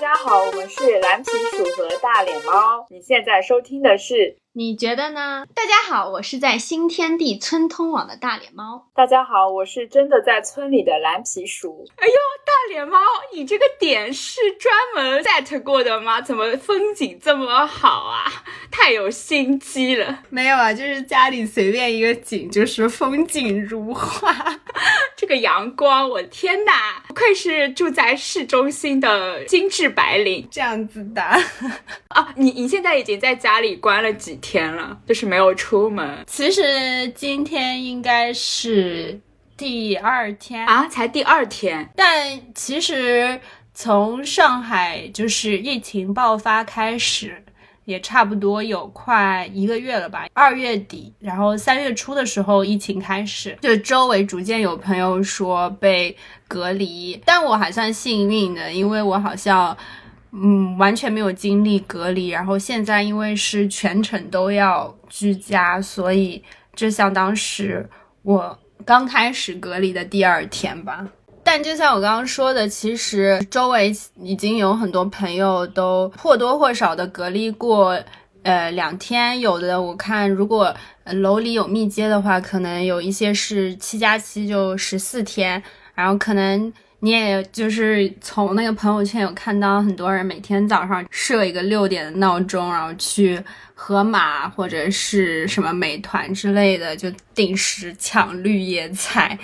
大家好，我们是蓝皮鼠和大脸猫。你现在收听的是？你觉得呢？大家好，我是在新天地村通往的大脸猫。大家好，我是真的在村里的蓝皮鼠。哎呦，大脸猫，你这个点是专门 set 过的吗？怎么风景这么好啊？太有心机了。没有啊，就是家里随便一个景，就是风景如画。这个阳光，我天哪，不愧是住在市中心的精致白领。这样子的 啊，你你现在已经在家里关了几？天了，就是没有出门。其实今天应该是第二天啊，才第二天。但其实从上海就是疫情爆发开始，也差不多有快一个月了吧。二月底，然后三月初的时候疫情开始，就周围逐渐有朋友说被隔离，但我还算幸运的，因为我好像。嗯，完全没有经历隔离，然后现在因为是全程都要居家，所以就相当是我刚开始隔离的第二天吧。但就像我刚刚说的，其实周围已经有很多朋友都或多或少的隔离过，呃，两天，有的我看如果楼里有密接的话，可能有一些是七加七，就十四天，然后可能。你也就是从那个朋友圈有看到很多人每天早上设一个六点的闹钟，然后去盒马或者是什么美团之类的，就定时抢绿叶菜。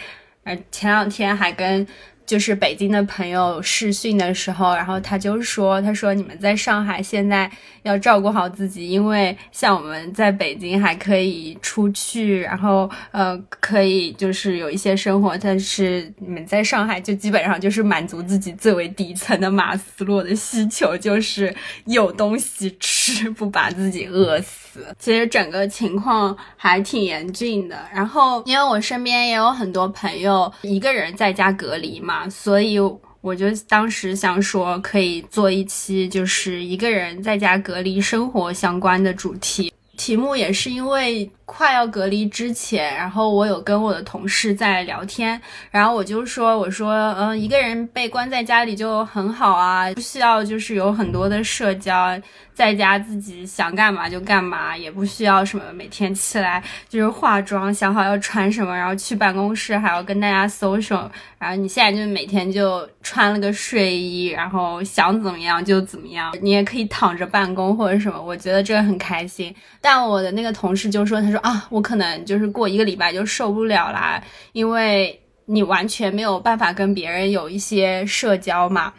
呃，前两天还跟。就是北京的朋友试训的时候，然后他就说：“他说你们在上海现在要照顾好自己，因为像我们在北京还可以出去，然后呃可以就是有一些生活，但是你们在上海就基本上就是满足自己最为底层的马斯洛的需求，就是有东西吃，不把自己饿死。”其实整个情况还挺严峻的，然后因为我身边也有很多朋友一个人在家隔离嘛，所以我就当时想说可以做一期就是一个人在家隔离生活相关的主题，题目也是因为。快要隔离之前，然后我有跟我的同事在聊天，然后我就说，我说，嗯，一个人被关在家里就很好啊，不需要就是有很多的社交，在家自己想干嘛就干嘛，也不需要什么每天起来就是化妆，想好要穿什么，然后去办公室还要跟大家 social，然后你现在就每天就穿了个睡衣，然后想怎么样就怎么样，你也可以躺着办公或者什么，我觉得这个很开心。但我的那个同事就说，他说。啊，我可能就是过一个礼拜就受不了啦，因为你完全没有办法跟别人有一些社交嘛，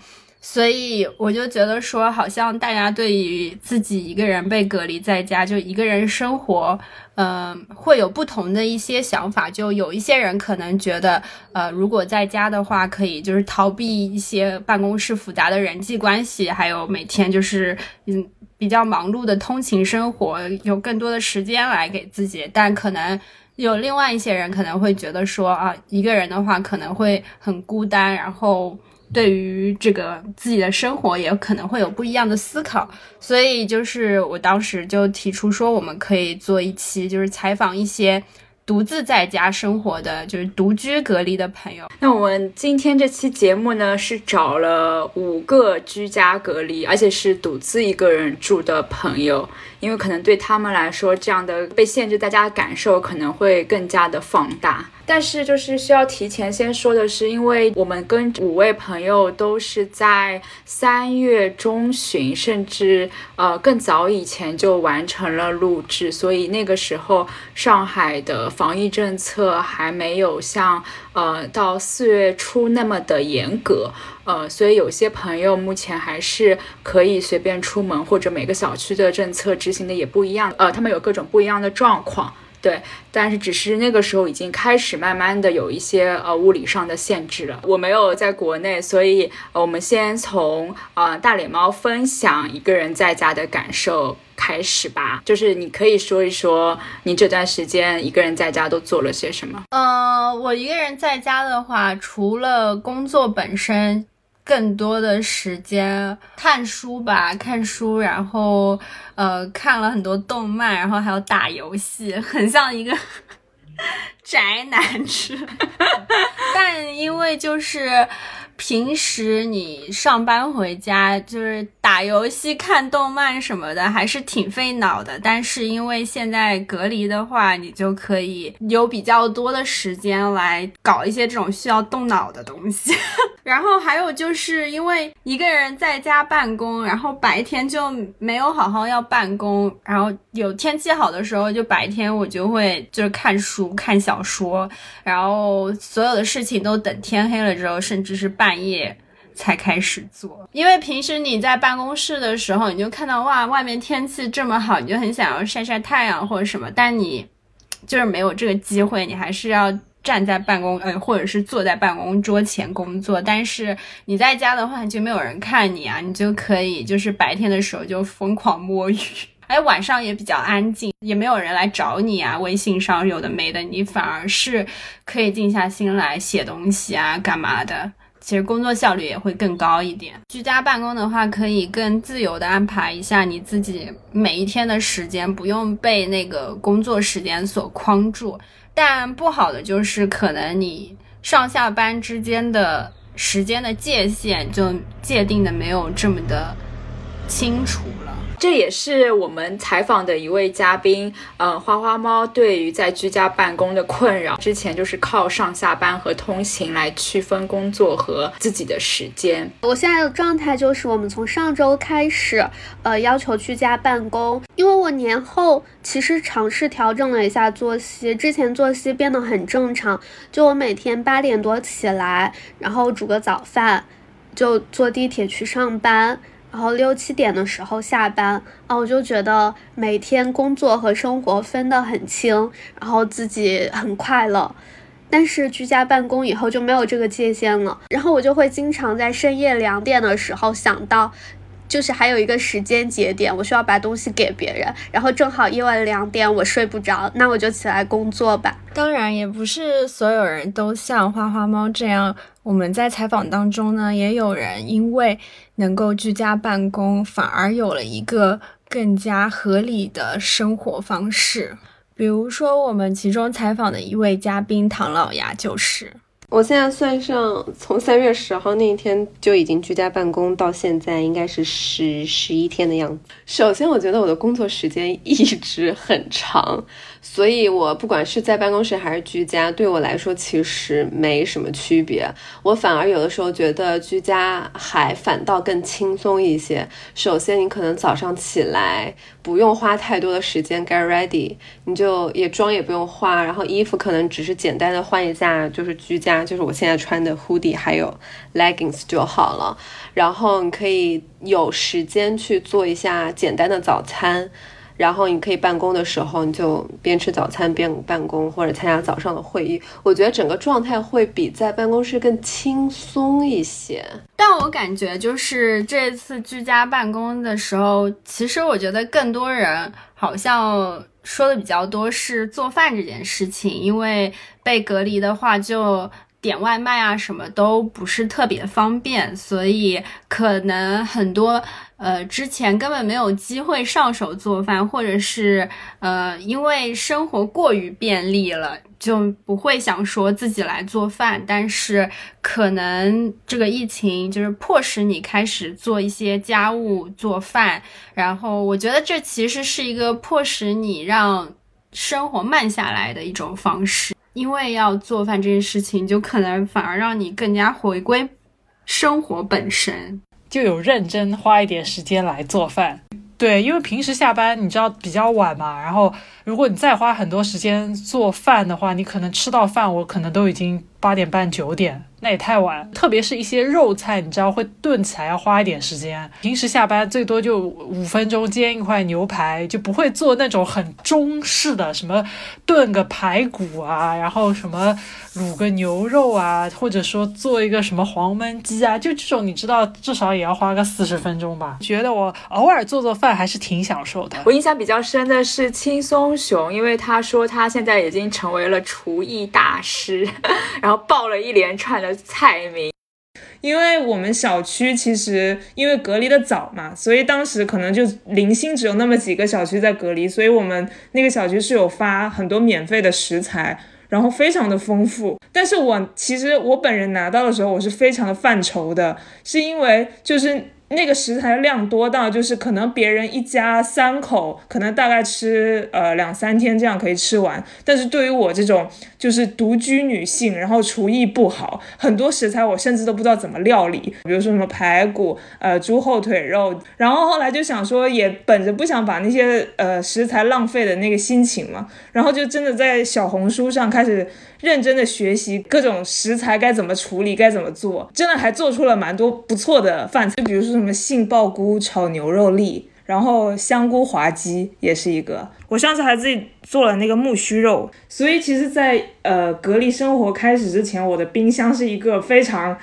所以我就觉得说，好像大家对于自己一个人被隔离在家，就一个人生活，嗯，会有不同的一些想法。就有一些人可能觉得，呃，如果在家的话，可以就是逃避一些办公室复杂的人际关系，还有每天就是嗯。比较忙碌的通勤生活，有更多的时间来给自己，但可能有另外一些人可能会觉得说啊，一个人的话可能会很孤单，然后对于这个自己的生活也可能会有不一样的思考，所以就是我当时就提出说，我们可以做一期，就是采访一些。独自在家生活的就是独居隔离的朋友。那我们今天这期节目呢，是找了五个居家隔离，而且是独自一个人住的朋友，因为可能对他们来说，这样的被限制在家的感受可能会更加的放大。但是就是需要提前先说的是，因为我们跟五位朋友都是在三月中旬，甚至呃更早以前就完成了录制，所以那个时候上海的防疫政策还没有像呃到四月初那么的严格，呃，所以有些朋友目前还是可以随便出门，或者每个小区的政策执行的也不一样，呃，他们有各种不一样的状况。对，但是只是那个时候已经开始慢慢的有一些呃物理上的限制了。我没有在国内，所以我们先从呃大脸猫分享一个人在家的感受开始吧。就是你可以说一说你这段时间一个人在家都做了些什么？呃，我一个人在家的话，除了工作本身。更多的时间看书吧，看书，然后呃看了很多动漫，然后还有打游戏，很像一个 宅男吃。但因为就是平时你上班回家就是打游戏、看动漫什么的，还是挺费脑的。但是因为现在隔离的话，你就可以有比较多的时间来搞一些这种需要动脑的东西。然后还有就是因为一个人在家办公，然后白天就没有好好要办公，然后有天气好的时候，就白天我就会就是看书、看小说，然后所有的事情都等天黑了之后，甚至是半半夜才开始做。因为平时你在办公室的时候，你就看到哇，外面天气这么好，你就很想要晒晒太阳或者什么，但你就是没有这个机会，你还是要。站在办公呃，或者是坐在办公桌前工作，但是你在家的话就没有人看你啊，你就可以就是白天的时候就疯狂摸鱼，哎，晚上也比较安静，也没有人来找你啊，微信上有的没的，你反而是可以静下心来写东西啊，干嘛的，其实工作效率也会更高一点。居家办公的话，可以更自由的安排一下你自己每一天的时间，不用被那个工作时间所框住。但不好的就是，可能你上下班之间的时间的界限就界定的没有这么的清楚。这也是我们采访的一位嘉宾，嗯，花花猫对于在居家办公的困扰。之前就是靠上下班和通勤来区分工作和自己的时间。我现在的状态就是，我们从上周开始，呃，要求居家办公。因为我年后其实尝试调整了一下作息，之前作息变得很正常，就我每天八点多起来，然后煮个早饭，就坐地铁去上班。然后六七点的时候下班啊，我就觉得每天工作和生活分得很清，然后自己很快乐。但是居家办公以后就没有这个界限了，然后我就会经常在深夜两点的时候想到，就是还有一个时间节点，我需要把东西给别人，然后正好夜晚两点我睡不着，那我就起来工作吧。当然，也不是所有人都像花花猫这样。我们在采访当中呢，也有人因为能够居家办公，反而有了一个更加合理的生活方式。比如说，我们其中采访的一位嘉宾唐老鸭就是。我现在算上，从三月十号那一天就已经居家办公，到现在应该是十十一天的样子。首先，我觉得我的工作时间一直很长。所以，我不管是在办公室还是居家，对我来说其实没什么区别。我反而有的时候觉得居家还反倒更轻松一些。首先，你可能早上起来不用花太多的时间 get ready，你就也妆也不用化，然后衣服可能只是简单的换一下，就是居家，就是我现在穿的 hoodie 还有 leggings 就好了。然后你可以有时间去做一下简单的早餐。然后你可以办公的时候，你就边吃早餐边办公，或者参加早上的会议。我觉得整个状态会比在办公室更轻松一些。但我感觉就是这次居家办公的时候，其实我觉得更多人好像说的比较多是做饭这件事情，因为被隔离的话就。点外卖啊，什么都不是特别方便，所以可能很多呃之前根本没有机会上手做饭，或者是呃因为生活过于便利了，就不会想说自己来做饭。但是可能这个疫情就是迫使你开始做一些家务做饭，然后我觉得这其实是一个迫使你让生活慢下来的一种方式。因为要做饭这件事情，就可能反而让你更加回归生活本身，就有认真花一点时间来做饭。对，因为平时下班你知道比较晚嘛，然后如果你再花很多时间做饭的话，你可能吃到饭我可能都已经八点半九点。那也太晚，特别是一些肉菜，你知道会炖起来要花一点时间。平时下班最多就五分钟煎一块牛排，就不会做那种很中式的，什么炖个排骨啊，然后什么卤个牛肉啊，或者说做一个什么黄焖鸡啊，就这种你知道至少也要花个四十分钟吧。觉得我偶尔做做饭还是挺享受的。我印象比较深的是轻松熊，因为他说他现在已经成为了厨艺大师，然后爆了一连串的。菜名，因为我们小区其实因为隔离的早嘛，所以当时可能就零星只有那么几个小区在隔离，所以我们那个小区是有发很多免费的食材，然后非常的丰富。但是我其实我本人拿到的时候，我是非常的犯愁的，是因为就是。那个食材量多到就是可能别人一家三口可能大概吃呃两三天这样可以吃完，但是对于我这种就是独居女性，然后厨艺不好，很多食材我甚至都不知道怎么料理，比如说什么排骨、呃猪后腿肉，然后后来就想说也本着不想把那些呃食材浪费的那个心情嘛，然后就真的在小红书上开始。认真的学习各种食材该怎么处理，该怎么做，真的还做出了蛮多不错的饭菜。就比如说什么杏鲍菇炒牛肉粒，然后香菇滑鸡也是一个。我上次还自己做了那个木须肉。所以其实，在呃隔离生活开始之前，我的冰箱是一个非常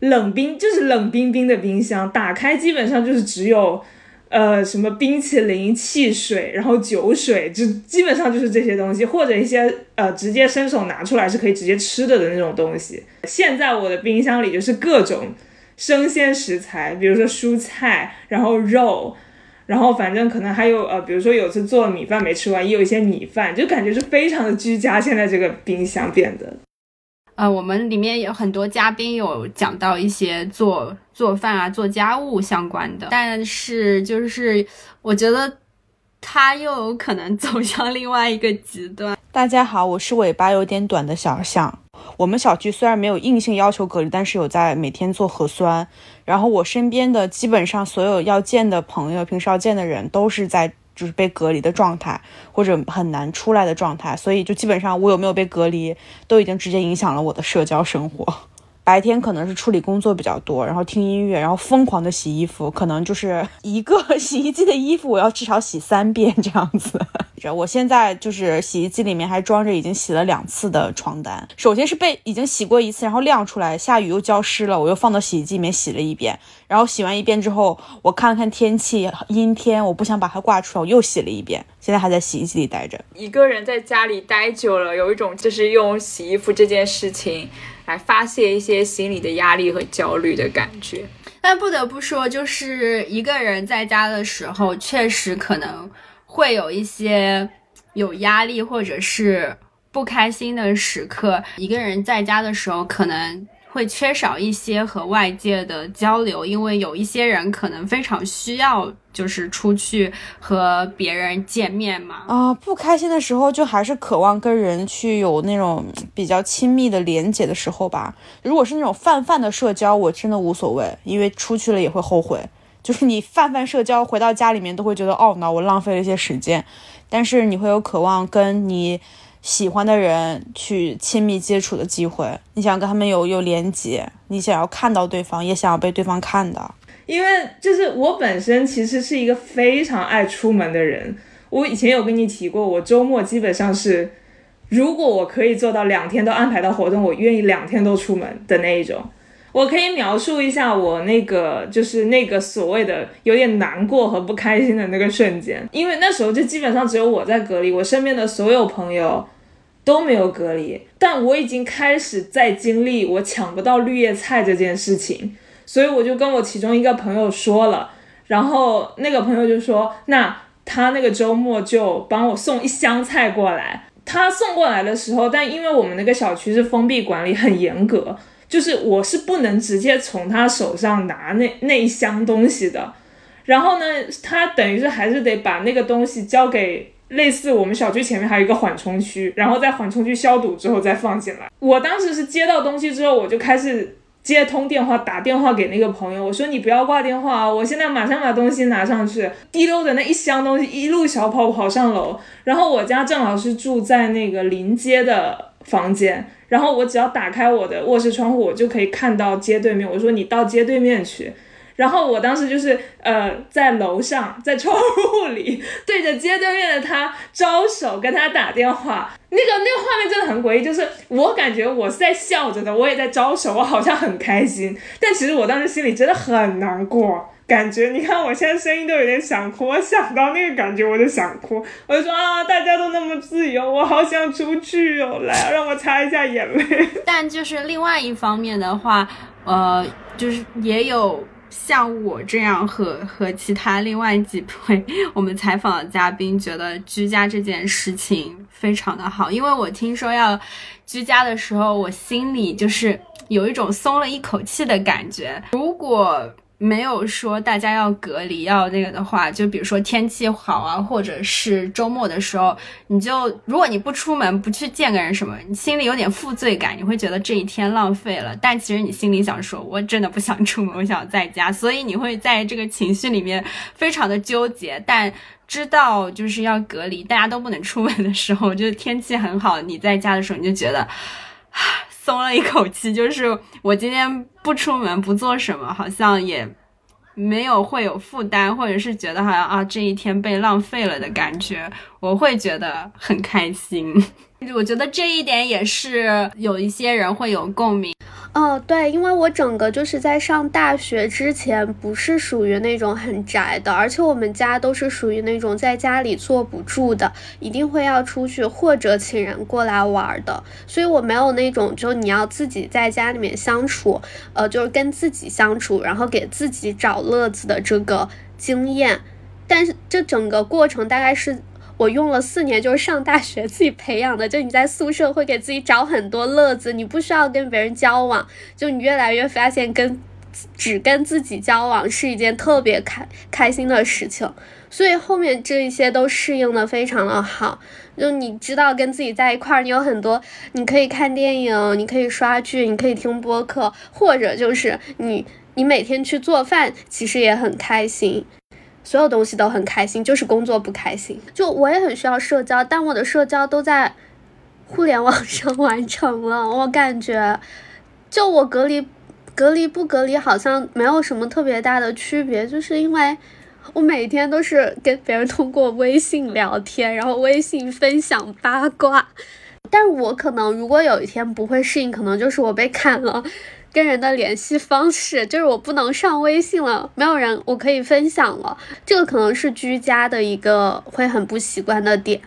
冷冰，就是冷冰冰的冰箱，打开基本上就是只有。呃，什么冰淇淋、汽水，然后酒水，就基本上就是这些东西，或者一些呃，直接伸手拿出来是可以直接吃的的那种东西。现在我的冰箱里就是各种生鲜食材，比如说蔬菜，然后肉，然后反正可能还有呃，比如说有次做米饭没吃完，也有一些米饭，就感觉是非常的居家。现在这个冰箱变得。呃，我们里面有很多嘉宾有讲到一些做做饭啊、做家务相关的，但是就是我觉得他又有可能走向另外一个极端。大家好，我是尾巴有点短的小象。我们小区虽然没有硬性要求隔离，但是有在每天做核酸。然后我身边的基本上所有要见的朋友、平时要见的人都是在。就是被隔离的状态，或者很难出来的状态，所以就基本上我有没有被隔离，都已经直接影响了我的社交生活。白天可能是处理工作比较多，然后听音乐，然后疯狂的洗衣服，可能就是一个洗衣机的衣服，我要至少洗三遍这样子。我现在就是洗衣机里面还装着已经洗了两次的床单，首先是被已经洗过一次，然后晾出来，下雨又浇湿了，我又放到洗衣机里面洗了一遍，然后洗完一遍之后，我看了看天气，阴天，我不想把它挂出来，我又洗了一遍，现在还在洗衣机里待着。一个人在家里待久了，有一种就是用洗衣服这件事情。来发泄一些心理的压力和焦虑的感觉，但不得不说，就是一个人在家的时候，确实可能会有一些有压力或者是不开心的时刻。一个人在家的时候，可能。会缺少一些和外界的交流，因为有一些人可能非常需要，就是出去和别人见面嘛。啊，不开心的时候就还是渴望跟人去有那种比较亲密的连接的时候吧。如果是那种泛泛的社交，我真的无所谓，因为出去了也会后悔。就是你泛泛社交回到家里面都会觉得懊恼，我浪费了一些时间。但是你会有渴望跟你。喜欢的人去亲密接触的机会，你想跟他们有有连接，你想要看到对方，也想要被对方看到。因为就是我本身其实是一个非常爱出门的人，我以前有跟你提过，我周末基本上是，如果我可以做到两天都安排到活动，我愿意两天都出门的那一种。我可以描述一下我那个就是那个所谓的有点难过和不开心的那个瞬间，因为那时候就基本上只有我在隔离，我身边的所有朋友。都没有隔离，但我已经开始在经历我抢不到绿叶菜这件事情，所以我就跟我其中一个朋友说了，然后那个朋友就说，那他那个周末就帮我送一箱菜过来。他送过来的时候，但因为我们那个小区是封闭管理，很严格，就是我是不能直接从他手上拿那 那一箱东西的。然后呢，他等于是还是得把那个东西交给。类似我们小区前面还有一个缓冲区，然后在缓冲区消毒之后再放进来。我当时是接到东西之后，我就开始接通电话，打电话给那个朋友，我说你不要挂电话啊，我现在马上把东西拿上去。滴溜的那一箱东西一路小跑跑上楼，然后我家正好是住在那个临街的房间，然后我只要打开我的卧室窗户，我就可以看到街对面。我说你到街对面去。然后我当时就是呃在楼上，在窗户里对着街对面的他招手，跟他打电话。那个那个画面真的很诡异，就是我感觉我是在笑着的，我也在招手，我好像很开心，但其实我当时心里真的很难过。感觉你看我现在声音都有点想哭，我想到那个感觉我就想哭，我就说啊，大家都那么自由，我好想出去哦，来让我擦一下眼泪。但就是另外一方面的话，呃，就是也有。像我这样和和其他另外几位我们采访的嘉宾，觉得居家这件事情非常的好，因为我听说要居家的时候，我心里就是有一种松了一口气的感觉。如果没有说大家要隔离要那个的话，就比如说天气好啊，或者是周末的时候，你就如果你不出门不去见个人什么，你心里有点负罪感，你会觉得这一天浪费了。但其实你心里想说，我真的不想出门，我想在家，所以你会在这个情绪里面非常的纠结。但知道就是要隔离，大家都不能出门的时候，就是天气很好，你在家的时候，你就觉得。松了一口气，就是我今天不出门不做什么，好像也没有会有负担，或者是觉得好像啊这一天被浪费了的感觉，我会觉得很开心。我觉得这一点也是有一些人会有共鸣。哦，对，因为我整个就是在上大学之前不是属于那种很宅的，而且我们家都是属于那种在家里坐不住的，一定会要出去或者请人过来玩的，所以我没有那种就你要自己在家里面相处，呃，就是跟自己相处，然后给自己找乐子的这个经验。但是这整个过程大概是。我用了四年，就是上大学自己培养的。就你在宿舍会给自己找很多乐子，你不需要跟别人交往，就你越来越发现跟只跟自己交往是一件特别开开心的事情。所以后面这一些都适应的非常的好。就你知道跟自己在一块儿，你有很多，你可以看电影，你可以刷剧，你可以听播客，或者就是你你每天去做饭，其实也很开心。所有东西都很开心，就是工作不开心。就我也很需要社交，但我的社交都在互联网上完成了。我感觉，就我隔离、隔离不隔离，好像没有什么特别大的区别，就是因为我每天都是跟别人通过微信聊天，然后微信分享八卦。但我可能如果有一天不会适应，可能就是我被砍了。跟人的联系方式就是我不能上微信了，没有人我可以分享了，这个可能是居家的一个会很不习惯的点，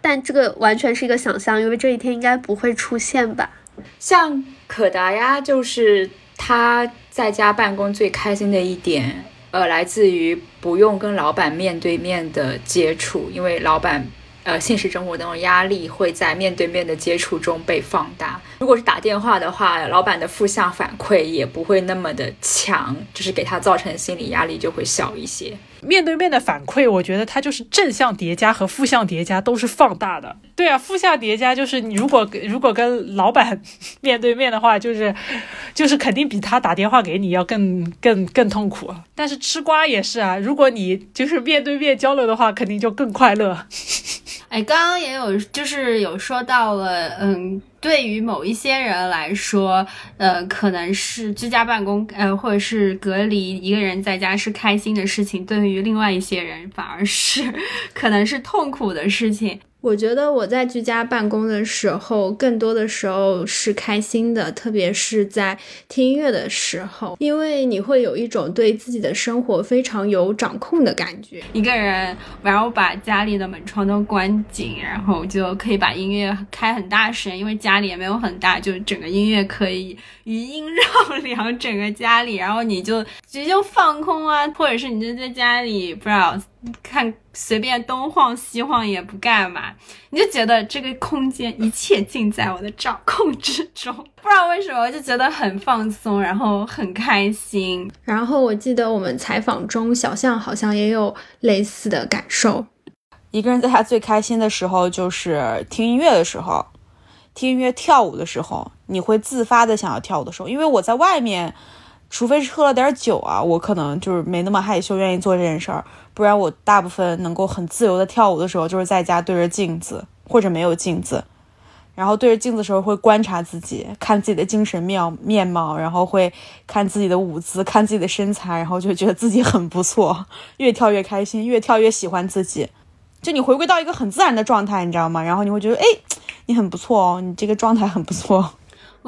但这个完全是一个想象，因为这一天应该不会出现吧。像可达鸭，就是他在家办公最开心的一点，呃，来自于不用跟老板面对面的接触，因为老板。呃，现实生活当中压力会在面对面的接触中被放大。如果是打电话的话，老板的负向反馈也不会那么的强，就是给他造成心理压力就会小一些。面对面的反馈，我觉得它就是正向叠加和负向叠加都是放大的。对啊，负向叠加就是你如果如果跟老板面对面的话，就是 就是肯定比他打电话给你要更更更痛苦。但是吃瓜也是啊，如果你就是面对面交流的话，肯定就更快乐。哎，刚刚也有就是有说到了，嗯。对于某一些人来说，呃，可能是居家办公，呃，或者是隔离，一个人在家是开心的事情；对于另外一些人，反而是 可能是痛苦的事情。我觉得我在居家办公的时候，更多的时候是开心的，特别是在听音乐的时候，因为你会有一种对自己的生活非常有掌控的感觉。一个人，然后把家里的门窗都关紧，然后就可以把音乐开很大声，因为家里也没有很大，就整个音乐可以余音绕 梁整个家里，然后你就直接放空啊，或者是你就在家里不知道。看随便东晃西晃也不干嘛，你就觉得这个空间一切尽在我的掌控之中，不知道为什么就觉得很放松，然后很开心。然后我记得我们采访中，小象好像也有类似的感受。一个人在他最开心的时候就是听音乐的时候，听音乐跳舞的时候，你会自发的想要跳舞的时候，因为我在外面。除非是喝了点酒啊，我可能就是没那么害羞，愿意做这件事儿。不然我大部分能够很自由的跳舞的时候，就是在家对着镜子，或者没有镜子，然后对着镜子的时候会观察自己，看自己的精神面面貌，然后会看自己的舞姿，看自己的身材，然后就觉得自己很不错，越跳越开心，越跳越喜欢自己。就你回归到一个很自然的状态，你知道吗？然后你会觉得，哎，你很不错哦，你这个状态很不错。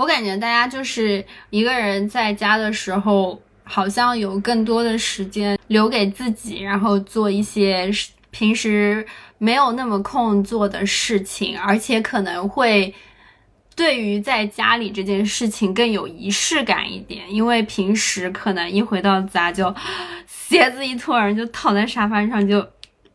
我感觉大家就是一个人在家的时候，好像有更多的时间留给自己，然后做一些平时没有那么空做的事情，而且可能会。对于在家里这件事情更有仪式感一点，因为平时可能一回到家就鞋子一脱，人就躺在沙发上就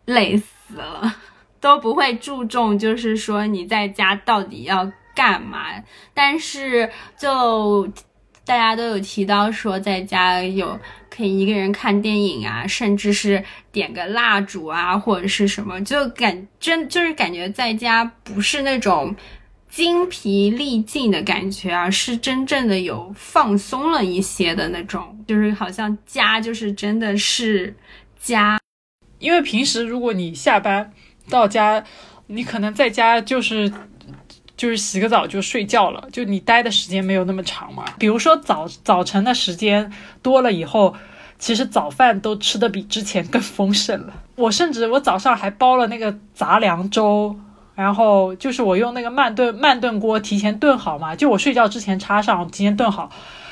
累死了，都不会注重就是说你在家到底要干嘛。但是就大家都有提到说，在家有可以一个人看电影啊，甚至是点个蜡烛啊，或者是什么，就感真就是感觉在家不是那种精疲力尽的感觉啊，是真正的有放松了一些的那种，就是好像家就是真的是家。因为平时如果你下班到家，你可能在家就是就是洗个澡就睡觉了，就你待的时间没有那么长嘛。比如说早早晨的时间多了以后，其实早饭都吃的比之前更丰盛了。我甚至我早上还煲了那个杂粮粥，然后就是我用那个慢炖慢炖锅提前炖好嘛，就我睡觉之前插上，提前炖好。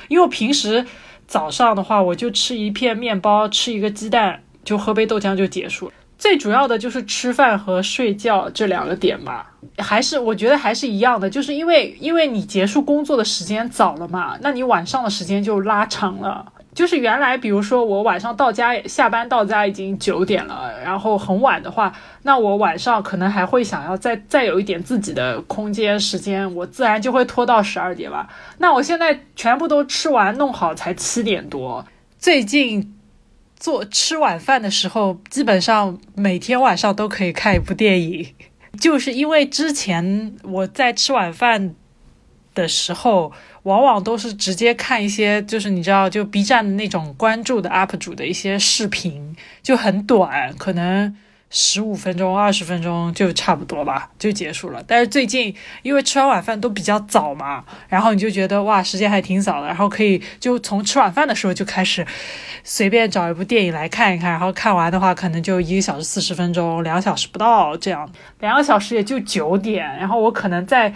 因为我平时早上的话，我就吃一片面包，吃一个鸡蛋。就喝杯豆浆就结束了。最主要的就是吃饭和睡觉这两个点吧，还是我觉得还是一样的，就是因为因为你结束工作的时间早了嘛，那你晚上的时间就拉长了。就是原来比如说我晚上到家下班到家已经九点了，然后很晚的话，那我晚上可能还会想要再再有一点自己的空间时间，我自然就会拖到十二点吧。那我现在全部都吃完弄好才七点多，最近。做吃晚饭的时候，基本上每天晚上都可以看一部电影，就是因为之前我在吃晚饭的时候，往往都是直接看一些，就是你知道，就 B 站的那种关注的 UP 主的一些视频，就很短，可能。十五分钟、二十分钟就差不多吧，就结束了。但是最近因为吃完晚饭都比较早嘛，然后你就觉得哇，时间还挺早的，然后可以就从吃晚饭的时候就开始随便找一部电影来看一看，然后看完的话可能就一个小时四十分钟，两个小时不到这样，两个小时也就九点，然后我可能在。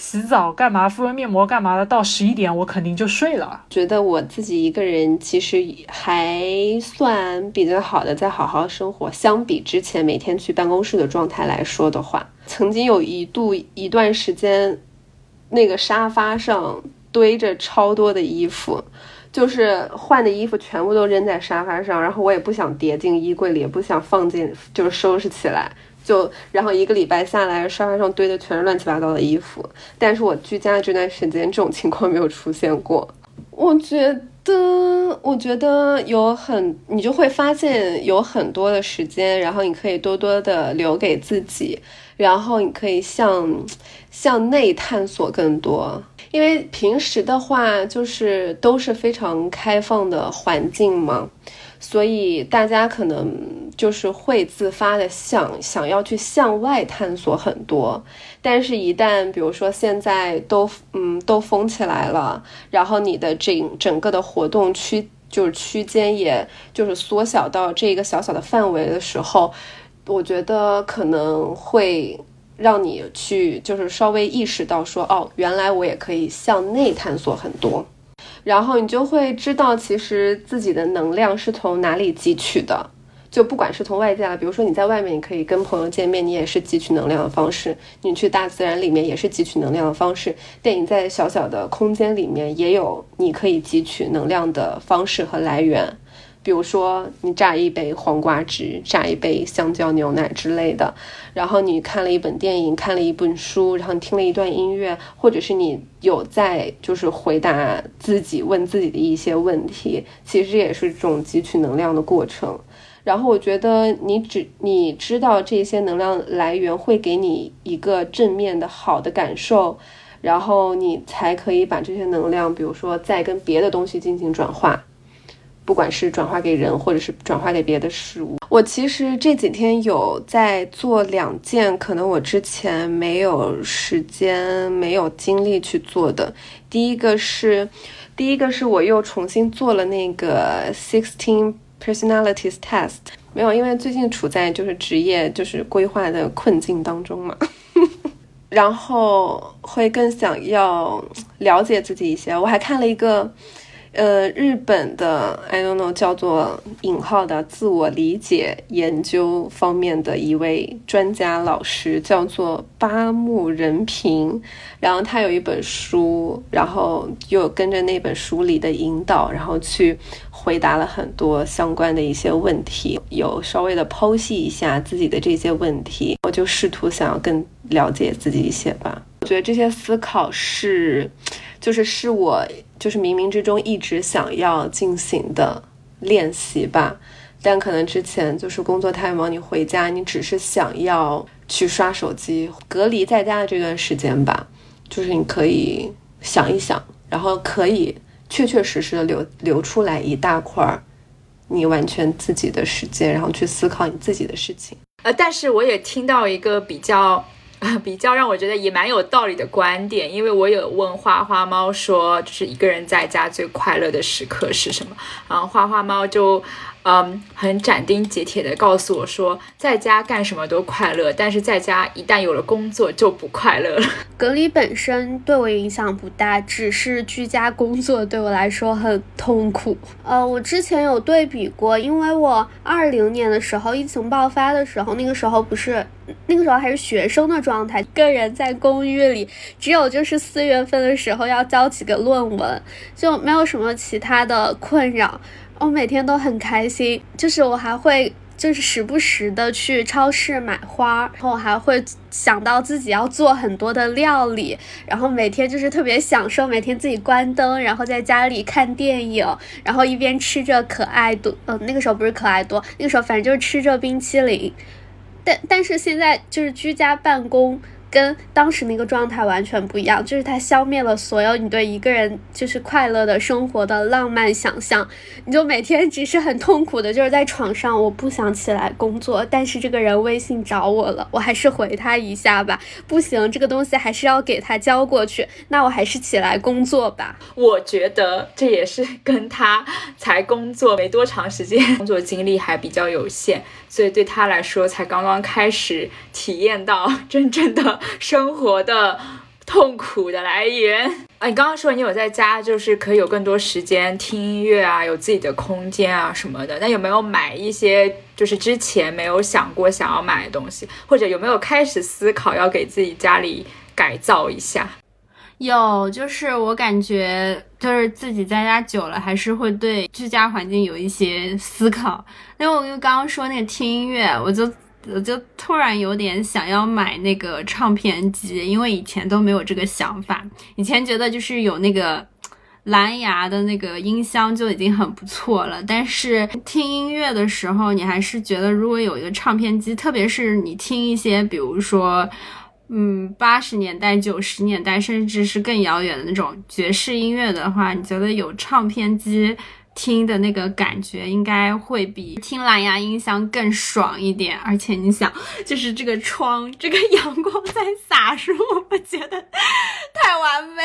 洗澡干嘛？敷完面膜干嘛的？到十一点我肯定就睡了。觉得我自己一个人其实还算比较好的，在好好生活。相比之前每天去办公室的状态来说的话，曾经有一度一段时间，那个沙发上堆着超多的衣服，就是换的衣服全部都扔在沙发上，然后我也不想叠进衣柜里，也不想放进，就是收拾起来。就然后一个礼拜下来，沙发上堆的全是乱七八糟的衣服。但是我居家这段时间，这种情况没有出现过。我觉得，我觉得有很，你就会发现有很多的时间，然后你可以多多的留给自己，然后你可以向向内探索更多。因为平时的话，就是都是非常开放的环境嘛。所以大家可能就是会自发的想想要去向外探索很多，但是，一旦比如说现在都嗯都封起来了，然后你的整整个的活动区就是区间，也就是缩小到这一个小小的范围的时候，我觉得可能会让你去就是稍微意识到说，哦，原来我也可以向内探索很多。然后你就会知道，其实自己的能量是从哪里汲取的。就不管是从外界啊，比如说你在外面，你可以跟朋友见面，你也是汲取能量的方式；你去大自然里面也是汲取能量的方式。电影在小小的空间里面也有你可以汲取能量的方式和来源。比如说，你榨一杯黄瓜汁，榨一杯香蕉牛奶之类的，然后你看了一本电影，看了一本书，然后听了一段音乐，或者是你有在就是回答自己问自己的一些问题，其实也是这种汲取能量的过程。然后我觉得你只你知道这些能量来源会给你一个正面的好的感受，然后你才可以把这些能量，比如说再跟别的东西进行转化。不管是转化给人，或者是转化给别的事物，我其实这几天有在做两件可能我之前没有时间、没有精力去做的。第一个是，第一个是我又重新做了那个 Sixteen Personalities Test，没有，因为最近处在就是职业就是规划的困境当中嘛，然后会更想要了解自己一些。我还看了一个。呃，日本的 I don't know 叫做引号的自我理解研究方面的一位专家老师，叫做八木仁平。然后他有一本书，然后又跟着那本书里的引导，然后去回答了很多相关的一些问题，有稍微的剖析一下自己的这些问题。我就试图想要更了解自己一些吧。我觉得这些思考是，就是是我。就是冥冥之中一直想要进行的练习吧，但可能之前就是工作太忙，你回家你只是想要去刷手机，隔离在家的这段时间吧，就是你可以想一想，然后可以确确实实的留留出来一大块儿你完全自己的时间，然后去思考你自己的事情。呃，但是我也听到一个比较。比较让我觉得也蛮有道理的观点，因为我有问花花猫说，就是一个人在家最快乐的时刻是什么，然后花花猫就。嗯，很斩钉截铁的告诉我说，在家干什么都快乐，但是在家一旦有了工作就不快乐了。隔离本身对我影响不大，只是居家工作对我来说很痛苦。呃，我之前有对比过，因为我二零年的时候疫情爆发的时候，那个时候不是那个时候还是学生的状态，个人在公寓里，只有就是四月份的时候要交几个论文，就没有什么其他的困扰。我每天都很开心，就是我还会就是时不时的去超市买花，然后我还会想到自己要做很多的料理，然后每天就是特别享受每天自己关灯，然后在家里看电影，然后一边吃着可爱多，呃那个时候不是可爱多，那个时候反正就是吃着冰淇淋，但但是现在就是居家办公。跟当时那个状态完全不一样，就是它消灭了所有你对一个人就是快乐的生活的浪漫想象，你就每天只是很痛苦的，就是在床上，我不想起来工作，但是这个人微信找我了，我还是回他一下吧。不行，这个东西还是要给他交过去，那我还是起来工作吧。我觉得这也是跟他才工作没多长时间，工作经历还比较有限。所以对他来说，才刚刚开始体验到 真正的生活的痛苦的来源啊！你刚刚说你有在家，就是可以有更多时间听音乐啊，有自己的空间啊什么的。那有没有买一些就是之前没有想过想要买的东西，或者有没有开始思考要给自己家里改造一下？有，就是我感觉，就是自己在家久了，还是会对居家环境有一些思考。因为我就刚刚说那个听音乐，我就我就突然有点想要买那个唱片机，因为以前都没有这个想法。以前觉得就是有那个蓝牙的那个音箱就已经很不错了，但是听音乐的时候，你还是觉得如果有一个唱片机，特别是你听一些，比如说。嗯，八十年代、九十年代，甚至是更遥远的那种爵士音乐的话，你觉得有唱片机听的那个感觉，应该会比听蓝牙音箱更爽一点。而且你想，就是这个窗，这个阳光在洒入，我觉得太完美，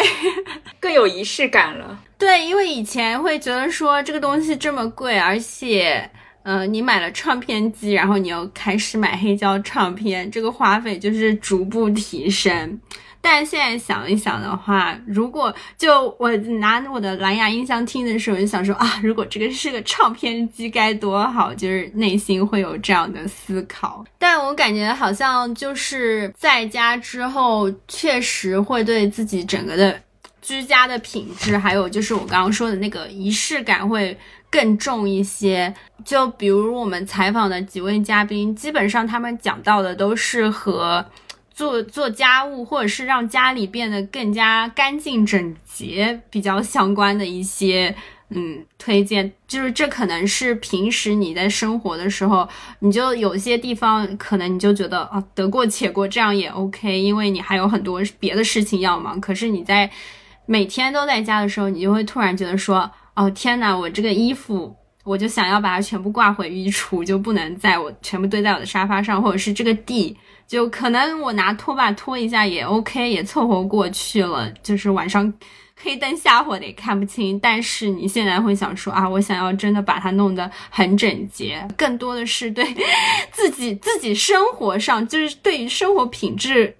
更有仪式感了。对，因为以前会觉得说这个东西这么贵，而且。嗯，你买了唱片机，然后你又开始买黑胶唱片，这个花费就是逐步提升。但现在想一想的话，如果就我拿我的蓝牙音箱听的时候，就想说啊，如果这个是个唱片机该多好，就是内心会有这样的思考。但我感觉好像就是在家之后，确实会对自己整个的居家的品质，还有就是我刚刚说的那个仪式感会。更重一些，就比如我们采访的几位嘉宾，基本上他们讲到的都是和做做家务或者是让家里变得更加干净整洁比较相关的一些嗯推荐。就是这可能是平时你在生活的时候，你就有些地方可能你就觉得啊得过且过，这样也 OK，因为你还有很多别的事情要忙。可是你在每天都在家的时候，你就会突然觉得说。哦天呐，我这个衣服，我就想要把它全部挂回衣橱，就不能在我全部堆在我的沙发上，或者是这个地，就可能我拿拖把拖一下也 OK，也凑合过去了。就是晚上黑灯瞎火的也看不清。但是你现在会想说啊，我想要真的把它弄得很整洁，更多的是对自己自己生活上，就是对于生活品质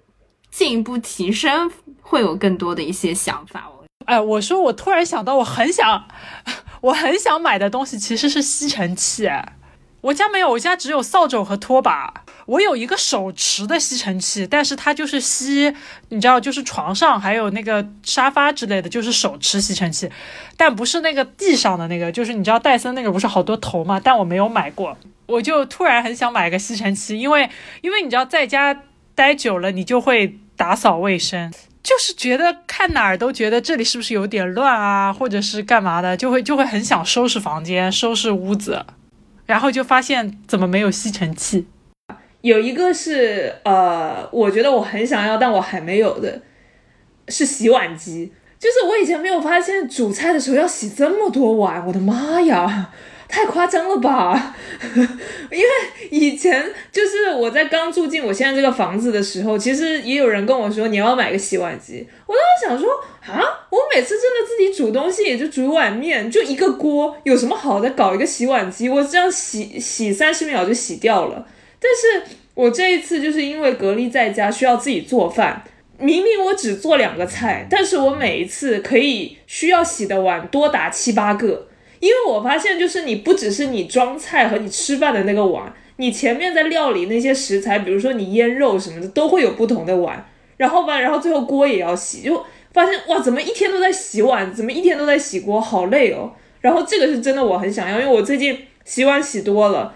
进一步提升，会有更多的一些想法。哎，我说我突然想到，我很想，我很想买的东西其实是吸尘器。我家没有，我家只有扫帚和拖把。我有一个手持的吸尘器，但是它就是吸，你知道，就是床上还有那个沙发之类的，就是手持吸尘器，但不是那个地上的那个，就是你知道戴森那个不是好多头吗？但我没有买过，我就突然很想买个吸尘器，因为因为你知道在家待久了，你就会打扫卫生，就是觉得看哪儿都觉得这里是不是有点乱啊，或者是干嘛的，就会就会很想收拾房间、收拾屋子，然后就发现怎么没有吸尘器。有一个是呃，我觉得我很想要，但我还没有的，是洗碗机。就是我以前没有发现煮菜的时候要洗这么多碗，我的妈呀，太夸张了吧！因为以前就是我在刚住进我现在这个房子的时候，其实也有人跟我说你要买个洗碗机。我当时想说啊，我每次真的自己煮东西也就煮碗面，就一个锅，有什么好的搞一个洗碗机？我这样洗洗三十秒就洗掉了。但是我这一次就是因为隔离在家，需要自己做饭。明明我只做两个菜，但是我每一次可以需要洗的碗多达七八个。因为我发现，就是你不只是你装菜和你吃饭的那个碗，你前面在料理那些食材，比如说你腌肉什么的，都会有不同的碗。然后吧，然后最后锅也要洗，就发现哇，怎么一天都在洗碗，怎么一天都在洗锅，好累哦。然后这个是真的，我很想要，因为我最近洗碗洗多了。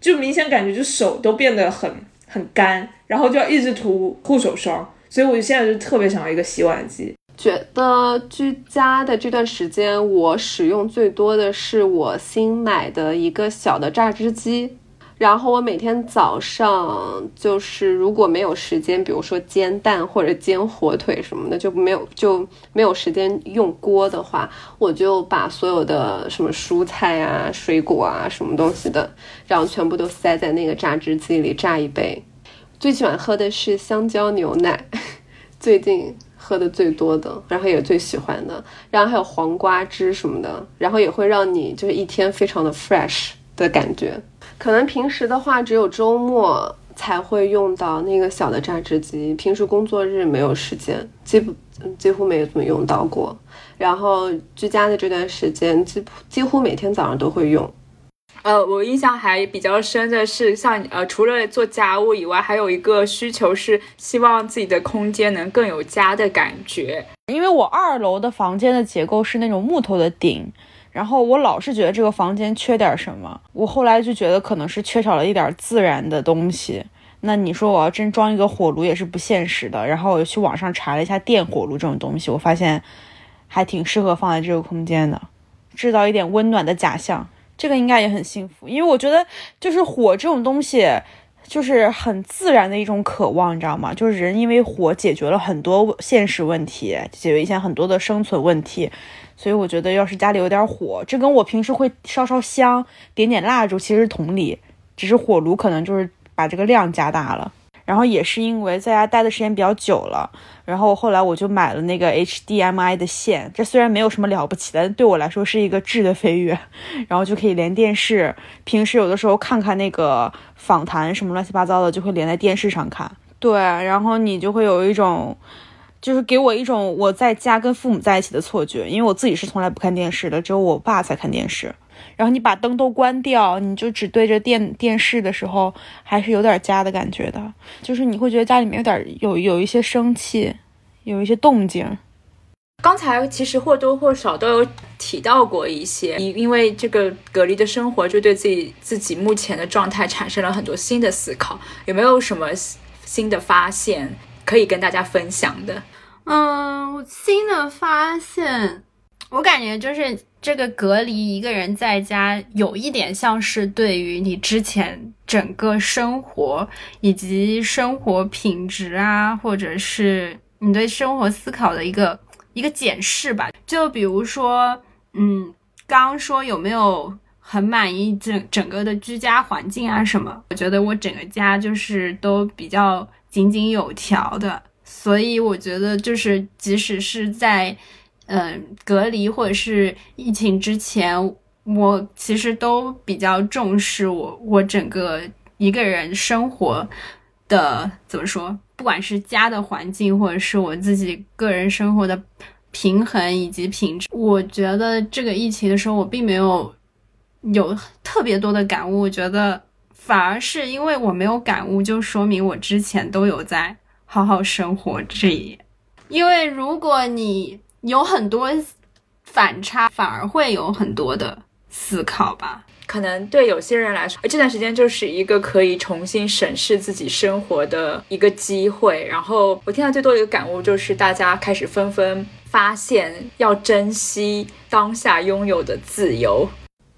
就明显感觉，就手都变得很很干，然后就要一直涂护手霜，所以我就现在就特别想要一个洗碗机。觉得居家的这段时间，我使用最多的是我新买的一个小的榨汁机。然后我每天早上就是如果没有时间，比如说煎蛋或者煎火腿什么的，就没有就没有时间用锅的话，我就把所有的什么蔬菜啊、水果啊、什么东西的，然后全部都塞在那个榨汁机里榨一杯。最喜欢喝的是香蕉牛奶，最近喝的最多的，然后也最喜欢的。然后还有黄瓜汁什么的，然后也会让你就是一天非常的 fresh 的感觉。可能平时的话，只有周末才会用到那个小的榨汁机，平时工作日没有时间，几乎几乎没有怎么用到过。然后居家的这段时间，几几乎每天早上都会用。呃，我印象还比较深的是，像呃，除了做家务以外，还有一个需求是希望自己的空间能更有家的感觉。因为我二楼的房间的结构是那种木头的顶。然后我老是觉得这个房间缺点什么，我后来就觉得可能是缺少了一点自然的东西。那你说我要真装一个火炉也是不现实的。然后我去网上查了一下电火炉这种东西，我发现还挺适合放在这个空间的，制造一点温暖的假象，这个应该也很幸福。因为我觉得就是火这种东西，就是很自然的一种渴望，你知道吗？就是人因为火解决了很多现实问题，解决一些很多的生存问题。所以我觉得，要是家里有点火，这跟我平时会烧烧香、点点蜡烛其实是同理，只是火炉可能就是把这个量加大了。然后也是因为在家待的时间比较久了，然后后来我就买了那个 HDMI 的线，这虽然没有什么了不起，但对我来说是一个质的飞跃。然后就可以连电视，平时有的时候看看那个访谈什么乱七八糟的，就会连在电视上看。对，然后你就会有一种。就是给我一种我在家跟父母在一起的错觉，因为我自己是从来不看电视的，只有我爸才看电视。然后你把灯都关掉，你就只对着电电视的时候，还是有点家的感觉的。就是你会觉得家里面有点有有一些生气，有一些动静。刚才其实或多或少都有提到过一些，你因为这个隔离的生活，就对自己自己目前的状态产生了很多新的思考。有没有什么新的发现可以跟大家分享的？嗯，新的发现，我感觉就是这个隔离，一个人在家，有一点像是对于你之前整个生活以及生活品质啊，或者是你对生活思考的一个一个检视吧。就比如说，嗯，刚刚说有没有很满意整整个的居家环境啊什么？我觉得我整个家就是都比较井井有条的。所以我觉得，就是即使是在，嗯，隔离或者是疫情之前，我其实都比较重视我我整个一个人生活的怎么说，不管是家的环境，或者是我自己个人生活的平衡以及品质。我觉得这个疫情的时候，我并没有有特别多的感悟。我觉得反而是因为我没有感悟，就说明我之前都有在好好生活这一点。因为如果你有很多反差，反而会有很多的思考吧。可能对有些人来说，这段时间就是一个可以重新审视自己生活的一个机会。然后我听到最多的一个感悟就是，大家开始纷纷发现要珍惜当下拥有的自由。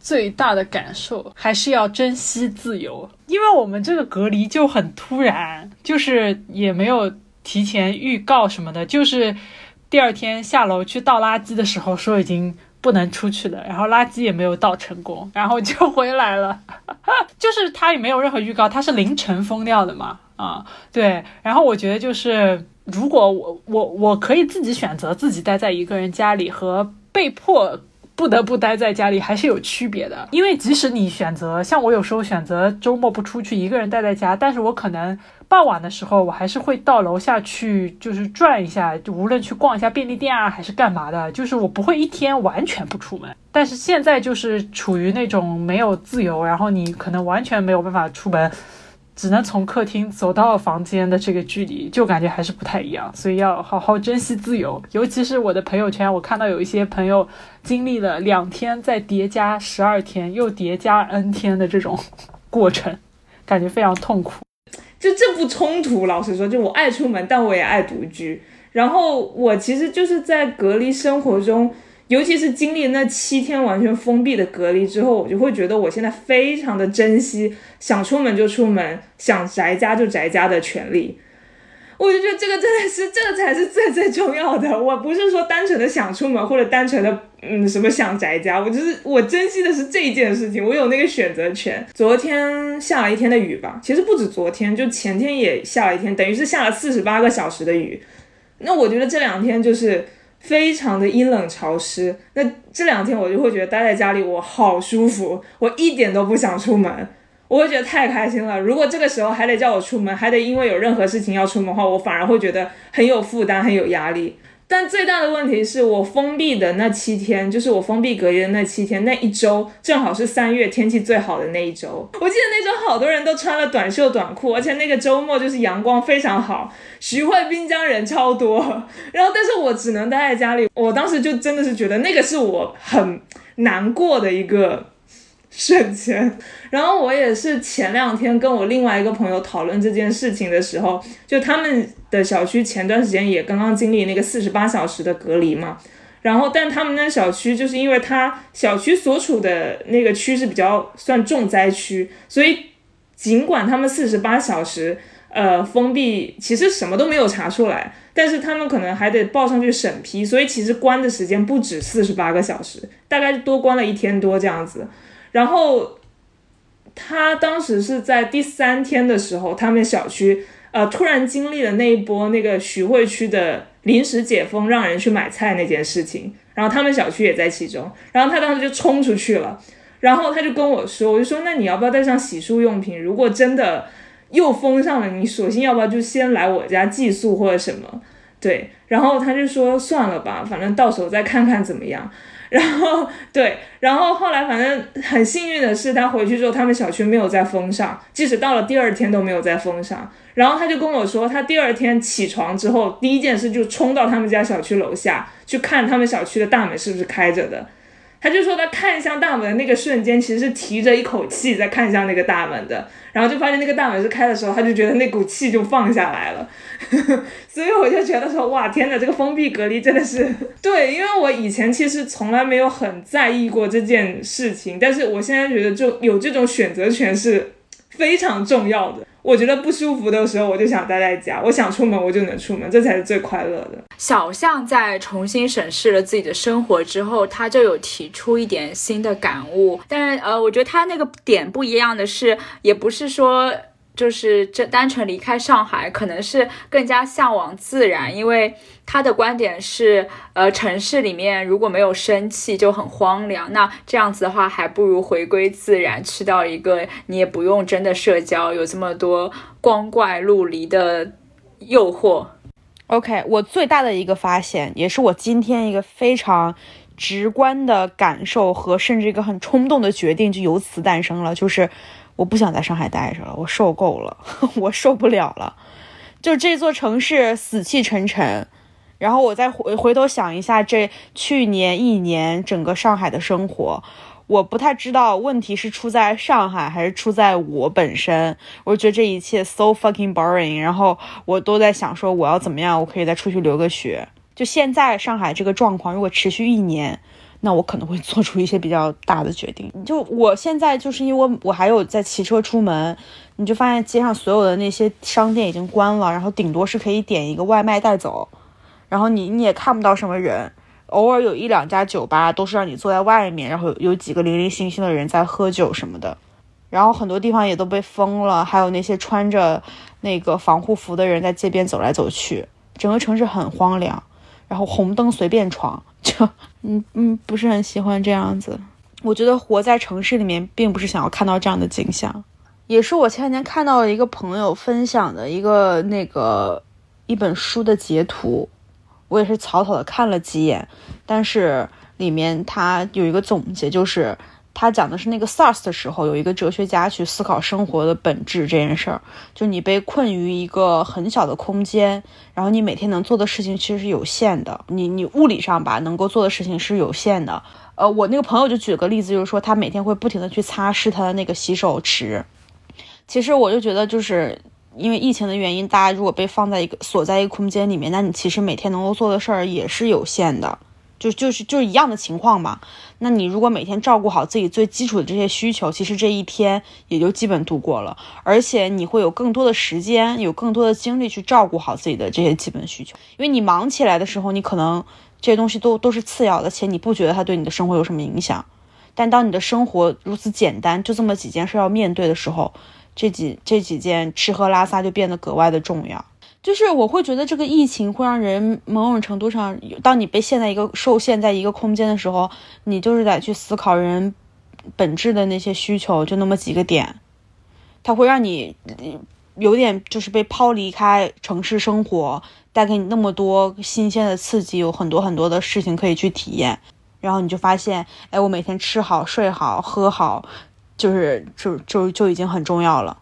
最大的感受还是要珍惜自由，因为我们这个隔离就很突然，就是也没有提前预告什么的，就是第二天下楼去倒垃圾的时候说已经。不能出去的，然后垃圾也没有倒成功，然后就回来了。就是他也没有任何预告，他是凌晨封掉的嘛？啊，对。然后我觉得就是，如果我我我可以自己选择自己待在一个人家里，和被迫不得不待在家里还是有区别的。因为即使你选择，像我有时候选择周末不出去，一个人待在家，但是我可能。傍晚的时候，我还是会到楼下去，就是转一下，就无论去逛一下便利店啊，还是干嘛的，就是我不会一天完全不出门。但是现在就是处于那种没有自由，然后你可能完全没有办法出门，只能从客厅走到房间的这个距离，就感觉还是不太一样。所以要好好珍惜自由，尤其是我的朋友圈，我看到有一些朋友经历了两天再叠加十二天，又叠加 n 天的这种过程，感觉非常痛苦。就这不冲突，老实说，就我爱出门，但我也爱独居。然后我其实就是在隔离生活中，尤其是经历那七天完全封闭的隔离之后，我就会觉得我现在非常的珍惜想出门就出门，想宅家就宅家的权利。我就觉得这个真的是，这个才是最最重要的。我不是说单纯的想出门，或者单纯的嗯什么想宅家，我就是我珍惜的是这一件事情，我有那个选择权。昨天下了一天的雨吧，其实不止昨天，就前天也下了一天，等于是下了四十八个小时的雨。那我觉得这两天就是非常的阴冷潮湿。那这两天我就会觉得待在家里我好舒服，我一点都不想出门。我会觉得太开心了。如果这个时候还得叫我出门，还得因为有任何事情要出门的话，我反而会觉得很有负担、很有压力。但最大的问题是我封闭的那七天，就是我封闭隔离的那七天，那一周正好是三月天气最好的那一周。我记得那周好多人都穿了短袖短裤，而且那个周末就是阳光非常好，徐汇滨江人超多。然后，但是我只能待在家里。我当时就真的是觉得那个是我很难过的一个。省钱，然后我也是前两天跟我另外一个朋友讨论这件事情的时候，就他们的小区前段时间也刚刚经历那个四十八小时的隔离嘛，然后但他们那小区就是因为他小区所处的那个区是比较算重灾区，所以尽管他们四十八小时呃封闭，其实什么都没有查出来，但是他们可能还得报上去审批，所以其实关的时间不止四十八个小时，大概多关了一天多这样子。然后，他当时是在第三天的时候，他们小区呃突然经历了那一波那个徐汇区的临时解封，让人去买菜那件事情，然后他们小区也在其中，然后他当时就冲出去了，然后他就跟我说，我就说那你要不要带上洗漱用品？如果真的又封上了，你索性要不要就先来我家寄宿或者什么？对，然后他就说算了吧，反正到时候再看看怎么样。然后对，然后后来反正很幸运的是，他回去之后，他们小区没有再封上，即使到了第二天都没有再封上。然后他就跟我说，他第二天起床之后，第一件事就冲到他们家小区楼下去看他们小区的大门是不是开着的。他就说他看向大门的那个瞬间，其实是提着一口气在看向那个大门的，然后就发现那个大门是开的时候，他就觉得那股气就放下来了。所以我就觉得说，哇，天哪，这个封闭隔离真的是 对，因为我以前其实从来没有很在意过这件事情，但是我现在觉得就有这种选择权是非常重要的。我觉得不舒服的时候，我就想待在家；我想出门，我就能出门，这才是最快乐的。小象在重新审视了自己的生活之后，他就有提出一点新的感悟。但是，呃，我觉得他那个点不一样的是，也不是说。就是这单纯离开上海，可能是更加向往自然，因为他的观点是，呃，城市里面如果没有生气就很荒凉，那这样子的话，还不如回归自然，去到一个你也不用真的社交，有这么多光怪陆离的诱惑。OK，我最大的一个发现，也是我今天一个非常直观的感受和甚至一个很冲动的决定，就由此诞生了，就是我不想在上海待着了，我受够了，我受不了了，就这座城市死气沉沉。然后我再回回头想一下，这去年一年整个上海的生活，我不太知道问题是出在上海还是出在我本身。我觉得这一切 so fucking boring。然后我都在想说，我要怎么样，我可以再出去留个学。就现在上海这个状况，如果持续一年，那我可能会 做出一些比较大的决定。就我现在就是因为我还有在骑车出门，你就发现街上所有的那些商店已经关了，然后顶多是可以点一个外卖带走。然后你你也看不到什么人，偶尔有一两家酒吧都是让你坐在外面，然后有几个零零星星的人在喝酒什么的，然后很多地方也都被封了，还有那些穿着那个防护服的人在街边走来走去，整个城市很荒凉，然后红灯随便闯，就嗯嗯不是很喜欢这样子。我觉得活在城市里面并不是想要看到这样的景象，也是我前两天看到了一个朋友分享的一个那个一本书的截图。我也是草草的看了几眼，但是里面他有一个总结，就是他讲的是那个 SARS 的时候，有一个哲学家去思考生活的本质这件事儿，就你被困于一个很小的空间，然后你每天能做的事情其实是有限的，你你物理上吧能够做的事情是有限的。呃，我那个朋友就举了个例子，就是说他每天会不停的去擦拭他的那个洗手池，其实我就觉得就是。因为疫情的原因，大家如果被放在一个锁在一个空间里面，那你其实每天能够做的事儿也是有限的，就就是就是一样的情况嘛。那你如果每天照顾好自己最基础的这些需求，其实这一天也就基本度过了，而且你会有更多的时间，有更多的精力去照顾好自己的这些基本需求。因为你忙起来的时候，你可能这些东西都都是次要的，且你不觉得它对你的生活有什么影响。但当你的生活如此简单，就这么几件事要面对的时候。这几这几件吃喝拉撒就变得格外的重要，就是我会觉得这个疫情会让人某种程度上，当你被陷在一个受限在一个空间的时候，你就是得去思考人本质的那些需求，就那么几个点，它会让你有点就是被抛离开城市生活，带给你那么多新鲜的刺激，有很多很多的事情可以去体验，然后你就发现，哎，我每天吃好睡好喝好。就是就就就已经很重要了，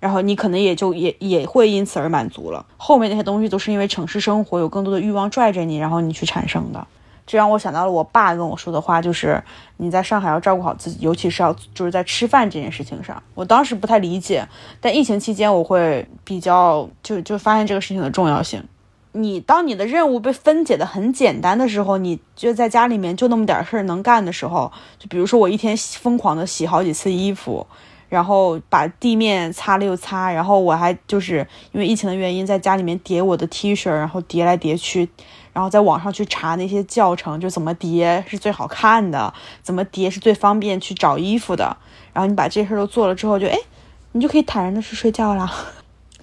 然后你可能也就也也会因此而满足了。后面那些东西都是因为城市生活有更多的欲望拽着你，然后你去产生的。这让我想到了我爸跟我说的话，就是你在上海要照顾好自己，尤其是要就是在吃饭这件事情上。我当时不太理解，但疫情期间我会比较就就发现这个事情的重要性。你当你的任务被分解的很简单的时候，你就在家里面就那么点事儿能干的时候，就比如说我一天疯狂的洗好几次衣服，然后把地面擦了又擦，然后我还就是因为疫情的原因在家里面叠我的 T 恤，然后叠来叠去，然后在网上去查那些教程，就怎么叠是最好看的，怎么叠是最方便去找衣服的，然后你把这事儿都做了之后，就哎，你就可以坦然的去睡觉了。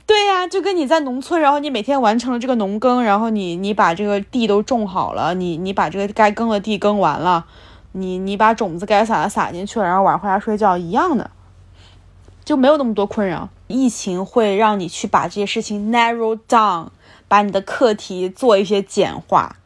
对呀，就跟你在农村，然后你每天完成了这个农耕，然后你你把这个地都种好了，你你把这个该耕的地耕完了，你你把种子该撒的撒进去了，然后晚上回家睡觉一样的，就没有那么多困扰。疫情会让你去把这些事情 narrow down，把你的课题做一些简化。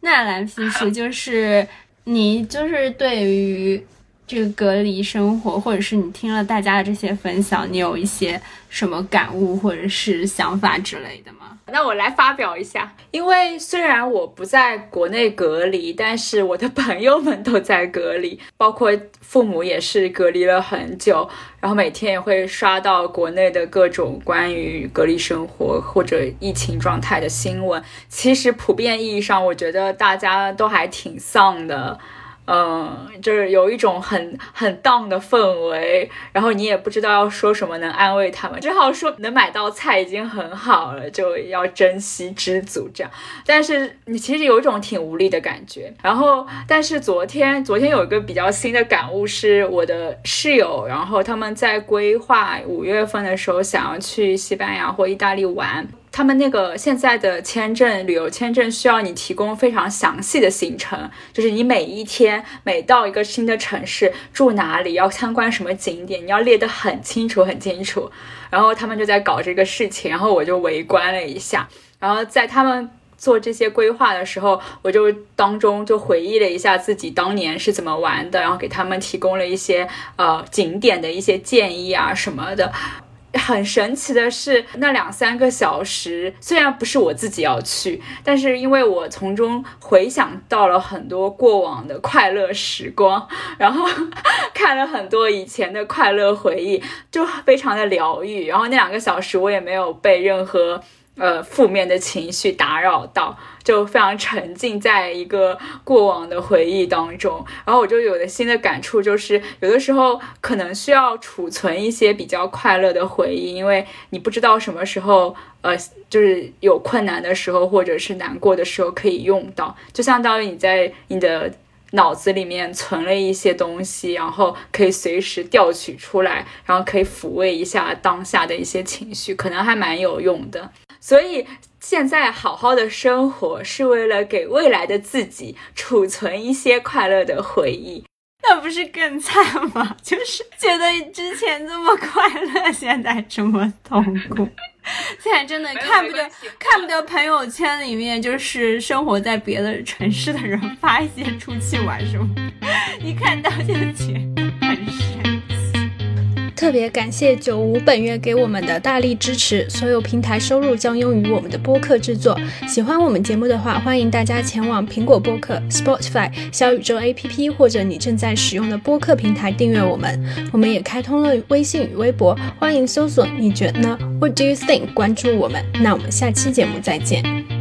那蓝皮书就是你就是对于。这个隔离生活，或者是你听了大家的这些分享，你有一些什么感悟或者是想法之类的吗？那我来发表一下，因为虽然我不在国内隔离，但是我的 朋友们都在隔离，包括父母也是隔离了很久，然后每天也会刷到国内的各种关于隔离生活或者疫情状态的新闻。其实普遍意义上，我觉得大家都还挺丧的。嗯，就是有一种很很 down 的氛围，然后你也不知道要说什么能安慰他们，只好说能买到菜已经很好了，就要珍惜知足这样。但是你其实有一种挺无力的感觉。然后，但是昨天昨天有一个比较新的感悟，是我的室友，然后他们在规划五月份的时候想要去西班牙或意大利玩。他们那个现在的签证，旅游签证需要你提供非常详细的行程，就是你每一天每到一个新的城市住哪里，要参观什么景点，你要列得很清楚很清楚。然后他们就在搞这个事情，然后我就围观了一下。然后在他们做这些规划的时候，我就当中就回忆了一下自己当年是怎么玩的，然后给他们提供了一些呃景点的一些建议啊什么的。很神奇的是，那两三个小时虽然不是我自己要去，但是因为我从中回想到了很多过往的快乐时光，然后 看了很多以前的快乐回忆，就非常的疗愈。然后那两个小时我也没有被任何呃负面的情绪打扰到。就非常沉浸在一个过往的回忆当中，然后我就有了新的感触，就是有的时候可能需要储存一些比较快乐的回忆，因为你不知道什么时候，呃，就是有困难的时候或者是难过的时候可以用到，就相当于你在你的脑子里面存了一些东西，然后可以随时调取出来，然后可以抚慰一下当下的一些情绪，可能还蛮有用的，所以。现在好好的生活是为了给未来的自己储存一些快乐的回忆，那不是更惨吗？就是觉得之前这么快乐，现在这么痛苦。现在真的看不得看不得朋友圈里面就是生活在别的城市的人发一些出去玩什么，一看到就觉得很神。特别感谢九五本月给我们的大力支持，所有平台收入将用于我们的播客制作。喜欢我们节目的话，欢迎大家前往苹果播客、Spotify、小宇宙 APP 或者你正在使用的播客平台订阅我们。我们也开通了微信与微博，欢迎搜索“你觉得呢？”What do you think？关注我们。那我们下期节目再见。